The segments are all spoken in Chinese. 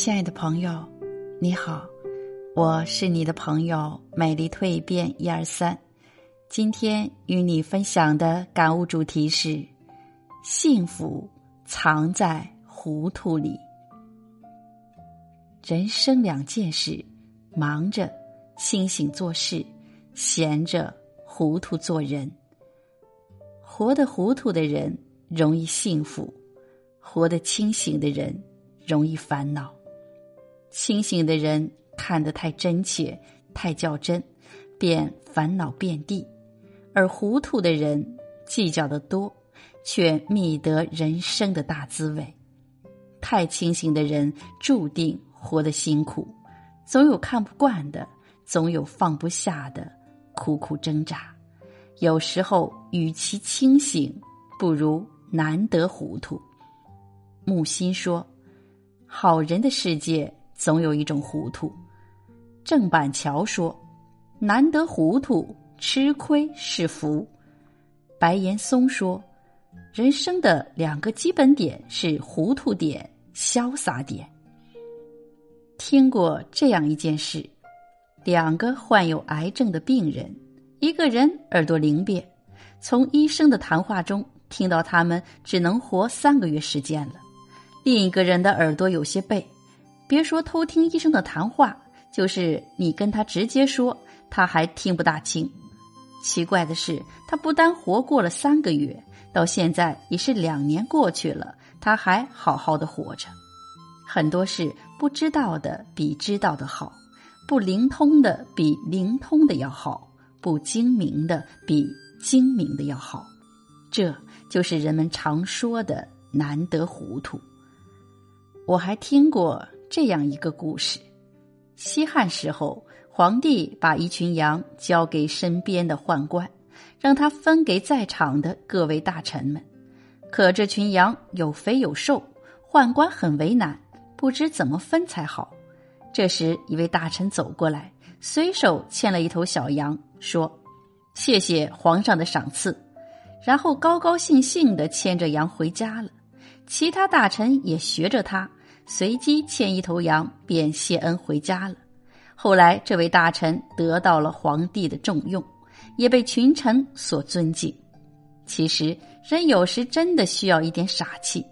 亲爱的朋友，你好，我是你的朋友美丽蜕变一二三。今天与你分享的感悟主题是：幸福藏在糊涂里。人生两件事，忙着清醒做事，闲着糊涂做人。活得糊涂的人容易幸福，活得清醒的人容易烦恼。清醒的人看得太真切、太较真，便烦恼遍地；而糊涂的人计较的多，却觅得人生的大滋味。太清醒的人注定活得辛苦，总有看不惯的，总有放不下的，苦苦挣扎。有时候，与其清醒，不如难得糊涂。木心说：“好人的世界。”总有一种糊涂。郑板桥说：“难得糊涂，吃亏是福。”白岩松说：“人生的两个基本点是糊涂点、潇洒点。”听过这样一件事：两个患有癌症的病人，一个人耳朵灵便，从医生的谈话中听到他们只能活三个月时间了；另一个人的耳朵有些背。别说偷听医生的谈话，就是你跟他直接说，他还听不大清。奇怪的是，他不单活过了三个月，到现在已是两年过去了，他还好好的活着。很多事不知道的比知道的好，不灵通的比灵通的要好，不精明的比精明的要好。这就是人们常说的难得糊涂。我还听过。这样一个故事：西汉时候，皇帝把一群羊交给身边的宦官，让他分给在场的各位大臣们。可这群羊有肥有瘦，宦官很为难，不知怎么分才好。这时，一位大臣走过来，随手牵了一头小羊，说：“谢谢皇上的赏赐。”然后高高兴兴的牵着羊回家了。其他大臣也学着他。随机牵一头羊，便谢恩回家了。后来，这位大臣得到了皇帝的重用，也被群臣所尊敬。其实，人有时真的需要一点傻气。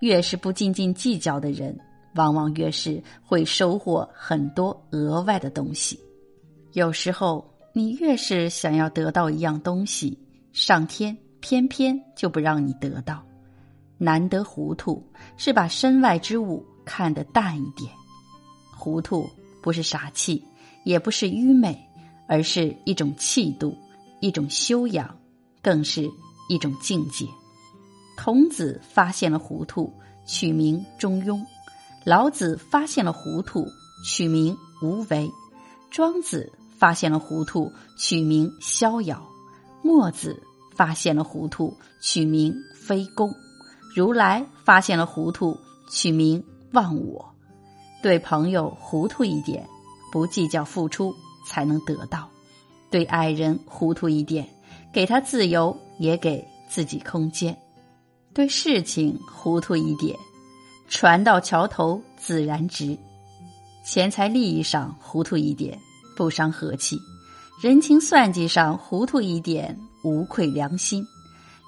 越是不斤斤计较的人，往往越是会收获很多额外的东西。有时候，你越是想要得到一样东西，上天偏偏就不让你得到。难得糊涂，是把身外之物。看得淡一点，糊涂不是傻气，也不是愚昧，而是一种气度，一种修养，更是一种境界。孔子发现了糊涂，取名中庸；老子发现了糊涂，取名无为；庄子发现了糊涂，取名逍遥；墨子发现了糊涂，取名非攻；如来发现了糊涂，取名。忘我，对朋友糊涂一点，不计较付出才能得到；对爱人糊涂一点，给他自由也给自己空间；对事情糊涂一点，船到桥头自然直；钱财利益上糊涂一点，不伤和气；人情算计上糊涂一点，无愧良心；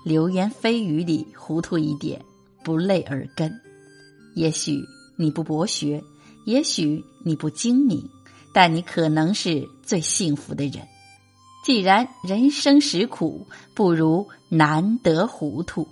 流言蜚语里糊涂一点，不累耳根。也许你不博学，也许你不精明，但你可能是最幸福的人。既然人生实苦，不如难得糊涂。